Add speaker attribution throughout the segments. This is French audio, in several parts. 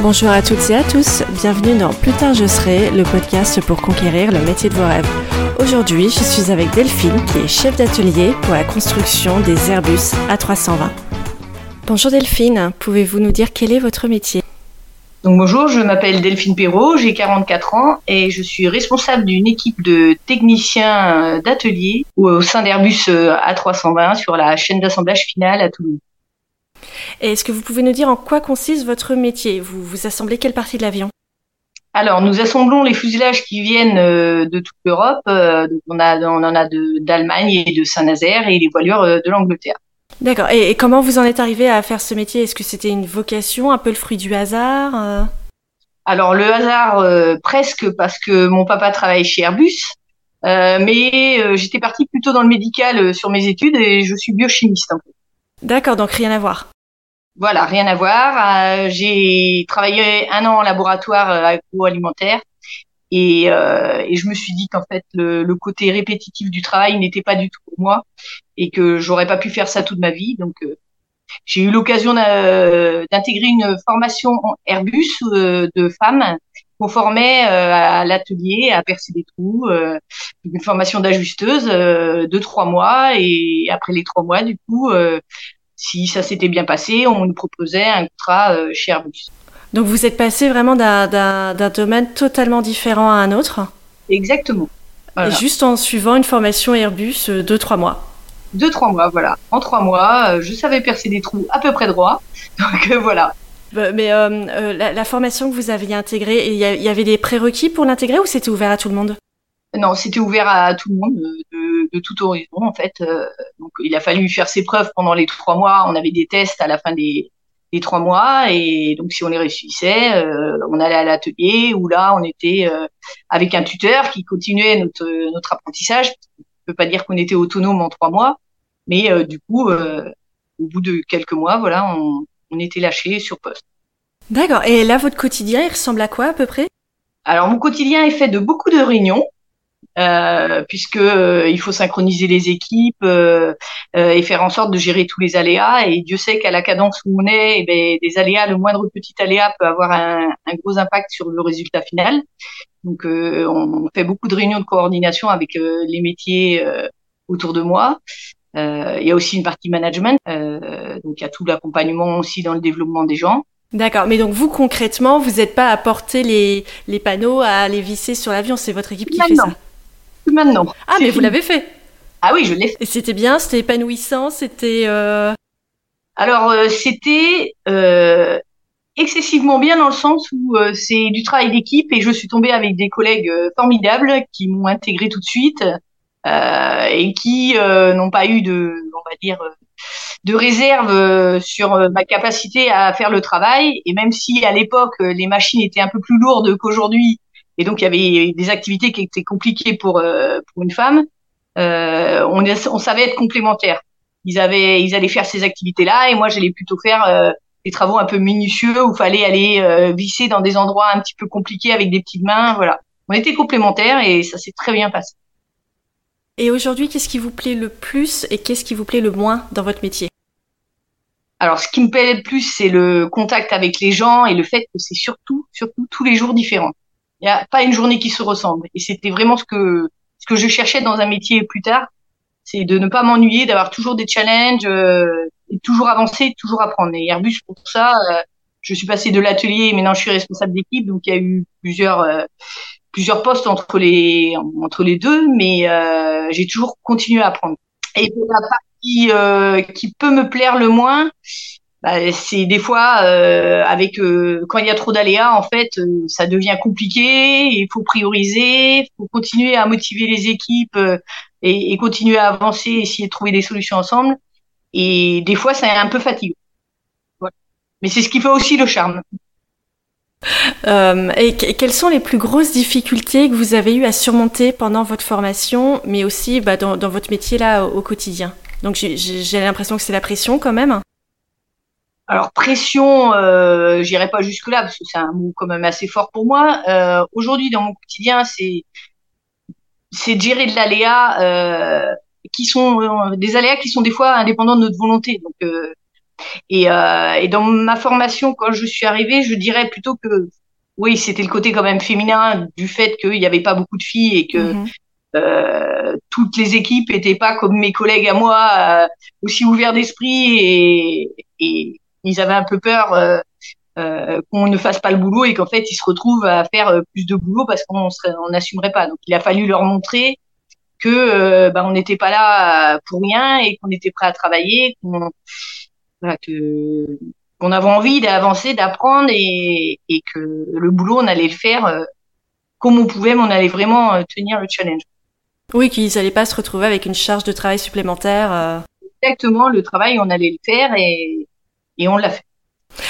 Speaker 1: Bonjour à toutes et à tous, bienvenue dans Plus tard je serai, le podcast pour conquérir le métier de vos rêves. Aujourd'hui, je suis avec Delphine qui est chef d'atelier pour la construction des Airbus A320. Bonjour Delphine, pouvez-vous nous dire quel est votre métier?
Speaker 2: Donc bonjour, je m'appelle Delphine Perrault, j'ai 44 ans et je suis responsable d'une équipe de techniciens d'atelier au sein d'Airbus A320 sur la chaîne d'assemblage finale à Toulouse.
Speaker 1: Est-ce que vous pouvez nous dire en quoi consiste votre métier? Vous, vous assemblez quelle partie de l'avion?
Speaker 2: Alors, nous assemblons les fuselages qui viennent euh, de toute l'Europe. Euh, on, a, on en a d'Allemagne et de Saint-Nazaire et les voilures euh, de l'Angleterre.
Speaker 1: D'accord. Et, comment vous en êtes arrivé à faire ce métier? Est-ce que c'était une vocation, un peu le fruit du hasard
Speaker 2: Alors, le hasard, presque, parce que mon papa travaille chez Airbus. mais j'étais partie plutôt dans le médical sur mes études et je suis biochimiste.
Speaker 1: D'accord, donc rien à voir.
Speaker 2: Voilà, rien à voir. Euh, j'ai travaillé un an en laboratoire euh, agroalimentaire et, euh, et je me suis dit qu'en fait le, le, côté répétitif du travail n'était pas du tout pour moi et que j'aurais pas pu faire ça toute ma vie. Donc j'ai eu l'occasion d'intégrer une formation en Airbus de femmes qu'on formait à l'atelier à percer des trous, une formation d'ajusteuse de trois mois et après les trois mois du coup si ça s'était bien passé, on nous proposait un contrat euh, chez Airbus.
Speaker 1: Donc vous êtes passé vraiment d'un domaine totalement différent à un autre
Speaker 2: Exactement.
Speaker 1: Et juste en suivant une formation Airbus euh, de trois mois
Speaker 2: Deux, trois mois, voilà. En trois mois, euh, je savais percer des trous à peu près droits. Donc voilà.
Speaker 1: Bah, mais la, formation que vous aviez intégrée, il y, avait des prérequis pour l'intégrer ou c'était ouvert à tout le monde?
Speaker 2: Non, c'était ouvert à tout le monde, de tout horizon en fait. Euh, donc il a fallu faire ses preuves pendant les trois mois. On avait des tests à la fin des, trois mois et donc si on les réussissait, euh, on allait à l'atelier où là on était euh, avec un tuteur qui continuait notre notre apprentissage. On peut pas dire qu'on était autonome en trois mois, mais du coup au bout de quelques mois, voilà, on, on était lâché sur poste.
Speaker 1: D'accord. Et là, votre quotidien, il ressemble à quoi à peu près?
Speaker 2: Alors, mon quotidien est fait de beaucoup de réunions. Euh, puisque euh, il faut synchroniser les équipes euh, et faire en sorte de gérer tous les aléas. Et Dieu sait qu'à la cadence où on est, eh ben, des aléas, le moindre petit aléa peut avoir un, un gros impact sur le résultat final. Donc, on fait beaucoup de réunions de coordination avec les métiers autour de moi. Il y a aussi une partie management, donc il y a tout l'accompagnement aussi dans le développement des gens.
Speaker 1: D'accord, mais donc vous concrètement, vous n'êtes pas à porter les, les panneaux, à les visser sur l'avion, c'est votre équipe qui fait ça
Speaker 2: maintenant.
Speaker 1: Ah, mais vous l'avez fait
Speaker 2: Ah oui, je l'ai fait.
Speaker 1: Et c'était bien, c'était épanouissant, c'était... Euh,
Speaker 2: Alors, euh, c'était euh, excessivement bien dans le sens où c'est du travail d'équipe et je suis tombée avec des collègues formidables qui m'ont intégré tout de suite et qui n'ont pas eu de, on va dire, de réserve sur ma capacité à faire le travail. Et même si à l'époque les machines étaient un peu plus lourdes qu'aujourd'hui et donc il y avait des activités qui étaient compliquées pour euh, pour une femme. Euh, on, on savait être complémentaires. Ils avaient, ils allaient faire ces activités-là et moi j'allais plutôt faire euh, des travaux un peu minutieux où fallait aller euh, visser dans des endroits un petit peu compliqués avec des petites mains. Voilà, on était complémentaires et ça s'est très bien passé.
Speaker 1: Et aujourd'hui, qu'est-ce qui vous plaît le plus et qu'est-ce qui vous plaît le moins dans votre métier?
Speaker 2: Alors, ce qui me plaît le plus, c'est le contact avec les gens et le fait que c'est surtout, surtout tous les jours différents. Il n'y a pas une journée qui se ressemble. Et c'était vraiment ce que ce que je cherchais dans un métier plus tard, c'est de ne pas m'ennuyer, d'avoir toujours des challenges, euh, et toujours avancer, toujours apprendre. Et Airbus pour ça, euh, je suis passée de l'atelier, maintenant je suis responsable d'équipe, donc il y a eu plusieurs euh, plusieurs postes entre les entre les deux, mais j'ai toujours continué à apprendre. Et la partie qui peut me plaire le moins, bah, c'est des fois euh, avec euh, quand il y a trop d'aléas en fait euh, ça devient compliqué il faut prioriser il faut continuer à motiver les équipes et, et, continuer à avancer essayer de trouver des solutions ensemble et des fois c'est un peu fatigant voilà. mais c'est ce qui fait aussi le charme
Speaker 1: et quelles sont les plus grosses difficultés que vous avez eu à surmonter pendant votre formation mais aussi bah, dans, dans votre métier là au, quotidien? Donc j'ai l'impression que c'est la pression quand même
Speaker 2: alors pression, euh, j'irai pas jusque là parce que c'est un mot quand même assez fort pour moi. Euh, Aujourd'hui, dans mon quotidien, c'est c'est gérer de l'aléa euh, qui sont euh, des aléas qui sont des fois indépendants de notre volonté. Donc, euh, Et, euh, et dans ma formation, quand je suis arrivée, je dirais plutôt que oui, c'était le côté quand même féminin du fait qu'il n'y avait pas beaucoup de filles et que mhm. euh, toutes les équipes n'étaient pas comme mes collègues à moi, euh, aussi ouverts d'esprit et, et, ils avaient un peu peur euh, euh qu'on ne fasse pas le boulot et qu'en fait ils se retrouvent à faire euh, plus de boulot parce qu'on on n'assumerait pas. Donc il a fallu leur montrer que bah, on n'était pas là pour rien et qu'on était prêt à travailler, qu'on voilà, que qu'on avait envie d'avancer, d'apprendre et, et, que le boulot, on allait le faire euh, comme on pouvait, mais on allait vraiment euh, tenir le challenge.
Speaker 1: Oui, qu'ils n'allaient pas se retrouver avec une charge de travail supplémentaire. Euh.
Speaker 2: Exactement, le travail, on allait le faire et, et on l'a fait.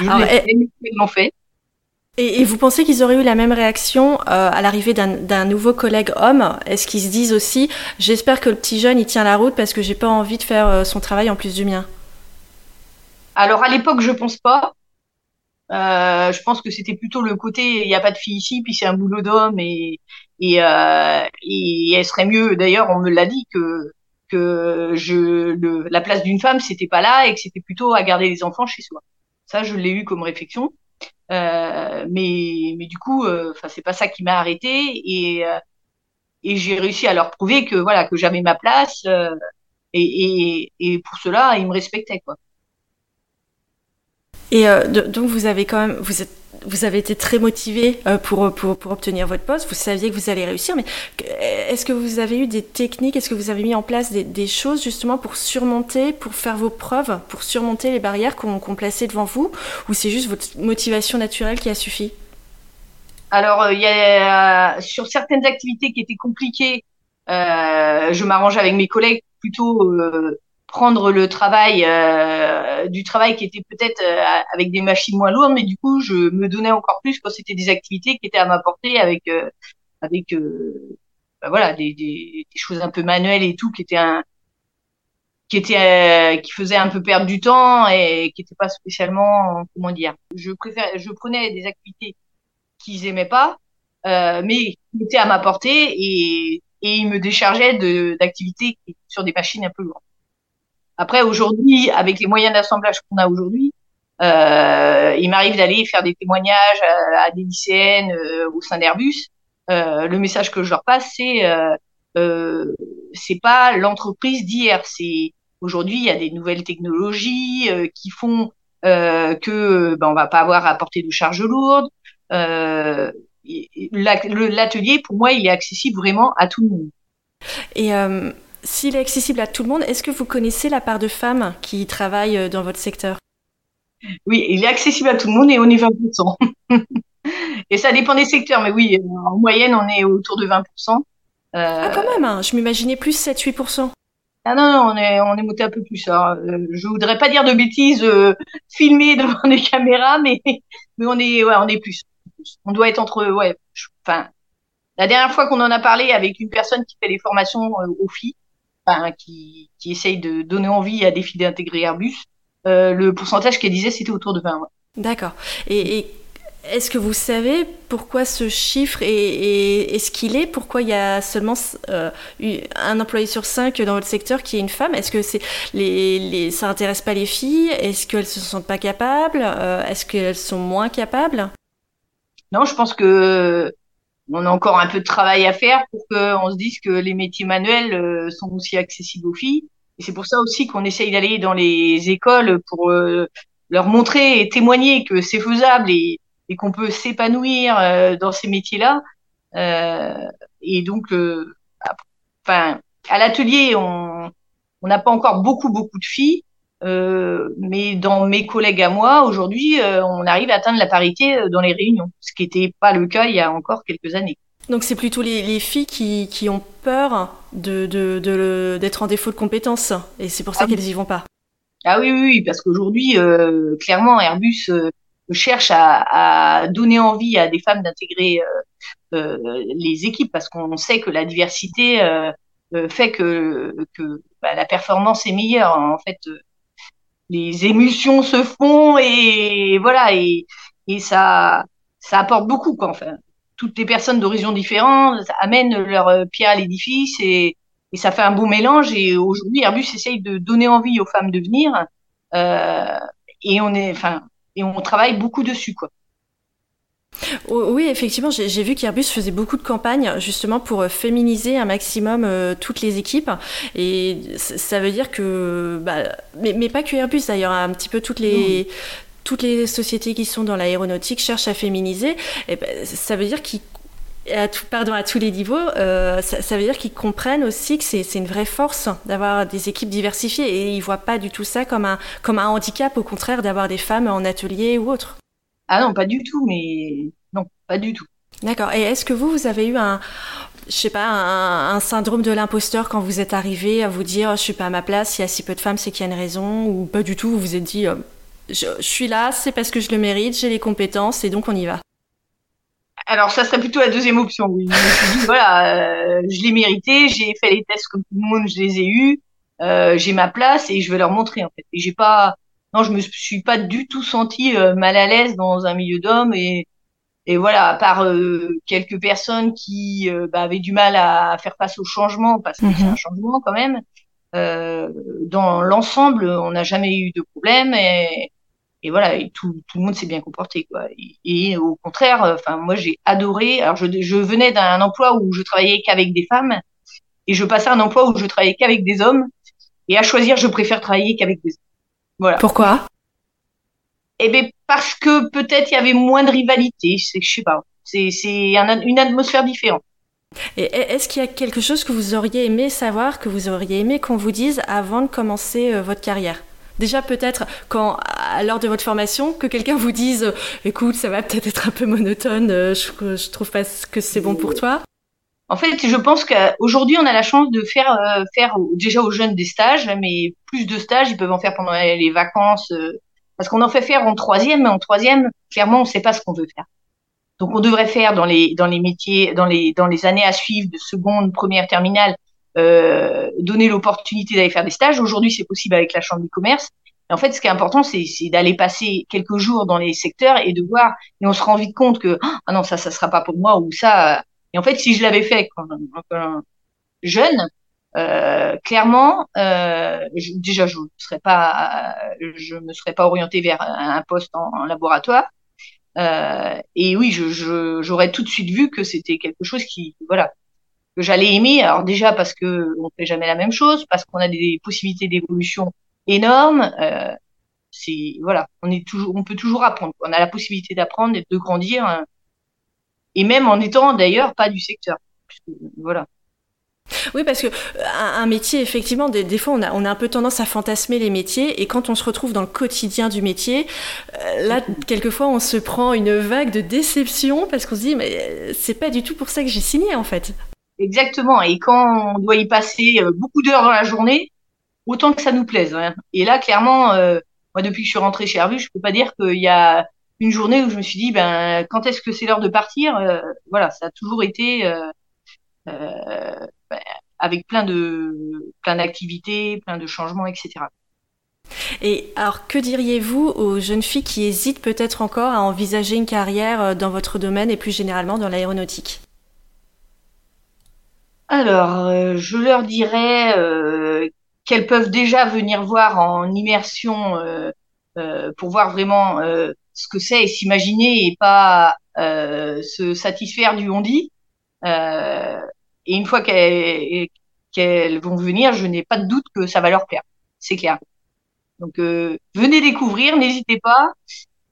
Speaker 2: Alors,
Speaker 1: et, fait. Et, vous pensez qu'ils auraient eu la même réaction à l'arrivée d'un nouveau collègue homme? Est-ce qu'ils se disent aussi, j'espère que le petit jeune, il tient la route parce que j'ai pas envie de faire son travail en plus du mien?
Speaker 2: Alors à l'époque, je pense pas. Euh, je pense que c'était plutôt le côté il n'y a pas de fille ici, puis c'est un boulot d'homme et et, euh, et elle serait mieux. D'ailleurs, on me l'a dit que que je le, la place d'une femme c'était pas là et que c'était plutôt à garder les enfants chez soi. Ça, je l'ai eu comme réflexion. Euh, mais mais du coup, euh, enfin c'est pas ça qui m'a arrêté et euh, et j'ai réussi à leur prouver que voilà que j'avais ma place et, et et pour cela ils me respectaient quoi.
Speaker 1: Et euh, donc vous avez quand même, vous avez été très motivé euh, pour, obtenir votre poste. Vous saviez que vous allez réussir, mais est-ce que vous avez eu des techniques, est-ce que vous avez mis en place des, choses justement pour surmonter, pour faire vos preuves, pour surmonter les barrières qu'on qu plaçait devant vous, ou c'est juste votre motivation naturelle qui a suffi?
Speaker 2: Alors euh, il y a sur certaines activités qui étaient compliquées, je m'arrange avec mes collègues plutôt prendre le travail euh, du travail qui était peut-être euh, avec des machines moins lourdes mais du coup je me donnais encore plus quand c'était des activités qui étaient à ma portée avec euh, avec bah voilà des, des, des, choses un peu manuelles et tout qui étaient un qui était qui faisait un peu perdre du temps et qui n'était pas spécialement comment dire je préfère je prenais des activités qu'ils aimaient pas mais qui étaient à ma portée et et ils me déchargeaient de d'activités sur des machines un peu lourdes après, aujourd'hui, avec les moyens d'assemblage qu'on a aujourd'hui, euh, il m'arrive d'aller faire des témoignages à, des lycéennes euh, au sein d'Airbus. Euh, le message que je leur passe, c'est euh, euh, c'est pas l'entreprise d'hier. C'est aujourd'hui, il y a des nouvelles technologies euh, qui font que ben, on va pas avoir à porter de charges lourdes. L'atelier, pour moi, il est accessible vraiment à tout le monde.
Speaker 1: Et s'il est accessible à tout le monde, est-ce que vous connaissez la part de femmes qui travaillent euh, dans votre secteur?
Speaker 2: Oui, il est accessible à tout le monde et on est 20%. et ça dépend des secteurs, mais oui, en moyenne, on est autour de 20%. Euh...
Speaker 1: Ah, quand même, hein. je m'imaginais plus 7-8%.
Speaker 2: Ah non, non, on est, on est monté un peu plus. Hein. Euh, je voudrais pas dire de bêtises euh, filmées devant des caméras, mais, mais on est, ouais, on est plus. On doit être entre, ouais, enfin, la dernière fois qu'on en a parlé avec une personne qui fait les formations aux filles, qui, qui essaye de donner envie à des filles d'intégrer Airbus, euh, le pourcentage qu'elle disait, c'était autour de 20. Ouais.
Speaker 1: D'accord. Et, et est-ce que vous savez pourquoi ce chiffre est, est, est ce qu'il est? Pourquoi il y a seulement euh, un employé sur cinq dans votre secteur qui est une femme? Est-ce que c'est les, les, ça intéresse pas les filles? Est-ce qu'elles se sentent pas capables? Euh, Est-ce qu'elles sont moins capables?
Speaker 2: Non, je pense que on a encore un peu de travail à faire pour qu'on se dise que les métiers manuels euh, sont aussi accessibles aux filles. Et c'est pour ça aussi qu'on essaye d'aller dans les écoles pour euh, leur montrer et témoigner que c'est faisable et, qu'on peut s'épanouir euh, dans ces métiers-là. et donc, enfin, à l'atelier, on n'a pas encore beaucoup beaucoup de filles, euh, mais dans mes collègues à moi, aujourd'hui, euh, on arrive à atteindre la parité euh, dans les réunions, ce qui n'était pas le cas il y a encore quelques années.
Speaker 1: Donc c'est plutôt les, les, filles qui, qui ont peur de, de, de, d'être en défaut de compétences, et c'est pour ça ah qu'elles y vont pas.
Speaker 2: Ah oui, oui, oui parce qu'aujourd'hui, euh, clairement, Airbus euh, cherche à, à, donner envie à des femmes d'intégrer euh, les équipes, parce qu'on sait que la diversité fait que, que bah, la performance est meilleure. En fait, les émulsions se font et voilà et, et ça ça apporte beaucoup quoi enfin toutes les personnes d'horizons différents amènent leur euh, pierre à l'édifice et, et ça fait un beau mélange et aujourd'hui Airbus essaye de donner envie aux femmes de venir euh, et on est, enfin, et on travaille beaucoup dessus, quoi.
Speaker 1: Oui, effectivement, j'ai vu qu'Airbus faisait beaucoup de campagnes justement pour euh, féminiser un maximum euh, toutes les équipes. Et ça veut dire que, bah, mais, pas que Airbus d'ailleurs, un petit peu toutes les, toutes les sociétés qui sont dans l'aéronautique cherchent à féminiser. Et ben, ça veut dire qu'ils à tout, pardon, à tous les niveaux, euh, ça, veut dire qu'ils comprennent aussi que c'est une vraie force d'avoir des équipes diversifiées et ils ne voient pas du tout ça comme un, comme un handicap, au contraire, d'avoir des femmes en atelier ou autre.
Speaker 2: Ah non, pas du tout, mais non, pas du tout.
Speaker 1: D'accord. Et est-ce que vous, vous avez eu un, je sais pas, un, syndrome de l'imposteur quand vous êtes arrivé à vous dire je suis pas à ma place, il y a si peu de femmes, c'est qu'il y a une raison, ou pas du tout, vous vous êtes dit euh, je, suis là, c'est parce que je le mérite, j'ai les compétences et donc on y va.
Speaker 2: Alors ça serait plutôt la deuxième option. Oui. Je me suis dit voilà, euh, je l'ai mérité, j'ai fait les tests comme tout le monde, je les ai eus, euh, j'ai ma place et je vais leur montrer en fait. Et j'ai pas, non, je me suis pas du tout senti euh, mal à l'aise dans un milieu d'hommes et et voilà, à part quelques personnes qui bah, avaient du mal à faire face au changement parce que c'est un mhm. changement quand même. dans l'ensemble, on n'a jamais eu de problème et et voilà, et tout, tout le monde s'est bien comporté quoi. Et, au contraire, enfin moi j'ai adoré. Alors je, je venais d'un emploi où je travaillais qu'avec des femmes et je passais à un emploi où je travaillais qu'avec des hommes. Et à choisir, je préfère travailler qu'avec des hommes. Voilà.
Speaker 1: Pourquoi?
Speaker 2: Eh ben parce que peut-être il y avait moins de rivalité. C'est, je sais pas. C'est, c'est une atmosphère différente.
Speaker 1: Et est-ce qu'il y a quelque chose que vous auriez aimé savoir, que vous auriez aimé qu'on vous dise avant de commencer euh, votre carrière? Déjà peut-être quand à l'heure de votre formation que quelqu'un vous dise écoute ça va peut-être être un peu monotone euh, je, je trouve pas que c'est bon pour toi.
Speaker 2: En fait, je pense qu'aujourd'hui, on a la chance de faire euh, faire déjà aux jeunes des stages, mais plus de stages, ils peuvent en faire pendant les vacances, euh, parce qu'on en fait faire en troisième, mais en troisième, clairement, on ne sait pas ce qu'on veut faire. Donc, on devrait faire dans les dans les métiers, dans les dans les années à suivre de seconde, première, terminale, euh, donner l'opportunité d'aller faire des stages. Aujourd'hui, c'est possible avec la chambre du commerce. En fait, ce qui est important, c'est d'aller passer quelques jours dans les secteurs et de voir. Et on se rend vite compte que ah non, ça, ça sera pas pour moi ou ça. Et en fait, si je l'avais fait quand, quand jeune, euh, clairement, euh, déjà, je ne serais pas, je me serais pas orienté vers un poste en, laboratoire. Euh, et oui, je, j'aurais tout de suite vu que c'était quelque chose qui, voilà, que j'allais aimer. Alors déjà parce que on fait jamais la même chose, parce qu'on a des possibilités d'évolution énormes. Euh, c'est voilà, on est toujours, on peut toujours apprendre. On a la possibilité d'apprendre et de grandir, hein. Et même en étant d'ailleurs pas du secteur. Voilà.
Speaker 1: Oui, parce que un, métier, effectivement, des, fois, on a, on a, un peu tendance à fantasmer les métiers, et quand on se retrouve dans le quotidien du métier, euh, là, quelquefois, on se prend une vague de déception parce qu'on se dit, mais euh, c'est pas du tout pour ça que j'ai signé, en fait.
Speaker 2: Exactement. Et quand on doit y passer euh, beaucoup d'heures dans la journée, autant que ça nous plaise. Hein. Et là, clairement, euh, moi, depuis que je suis rentrée chez Airbus, je peux pas dire qu'il y a une journée où je me suis dit, ben, quand est-ce que c'est l'heure de partir euh, Voilà, ça a toujours été ben, avec plein de plein d'activités, plein de changements, etc.
Speaker 1: Et alors, que diriez-vous aux jeunes filles qui hésitent peut-être encore à envisager une carrière dans votre domaine et plus généralement dans l'aéronautique?
Speaker 2: Alors, euh, je leur dirais euh, qu'elles peuvent déjà venir voir en immersion euh, pour voir vraiment ce que c'est et s'imaginer et pas se satisfaire du on dit. et une fois qu'elles vont venir, je n'ai pas de doute que ça va leur plaire. C'est clair. Donc venez découvrir, n'hésitez pas.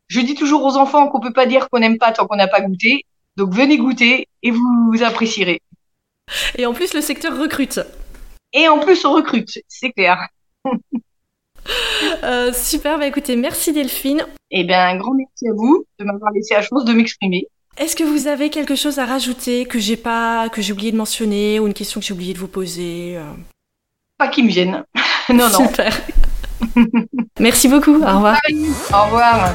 Speaker 2: Je dis toujours aux enfants qu'on peut pas dire qu'on n'aime pas tant qu'on n'a pas goûté. Donc venez goûter et vous apprécierez.
Speaker 1: Et en plus, le secteur recrute.
Speaker 2: Et en plus, on recrute, c'est clair.
Speaker 1: Euh, super, bah écoutez, merci Delphine.
Speaker 2: Eh bien, un grand merci à vous de m'avoir laissé la chance de m'exprimer.
Speaker 1: Est-ce que vous avez quelque chose à rajouter que j'ai pas, que j'ai oublié de mentionner ou une question que j'ai oublié de vous poser euh?
Speaker 2: Pas qui me vienne. non, non.
Speaker 1: Super. merci beaucoup. Au revoir.
Speaker 2: Au revoir.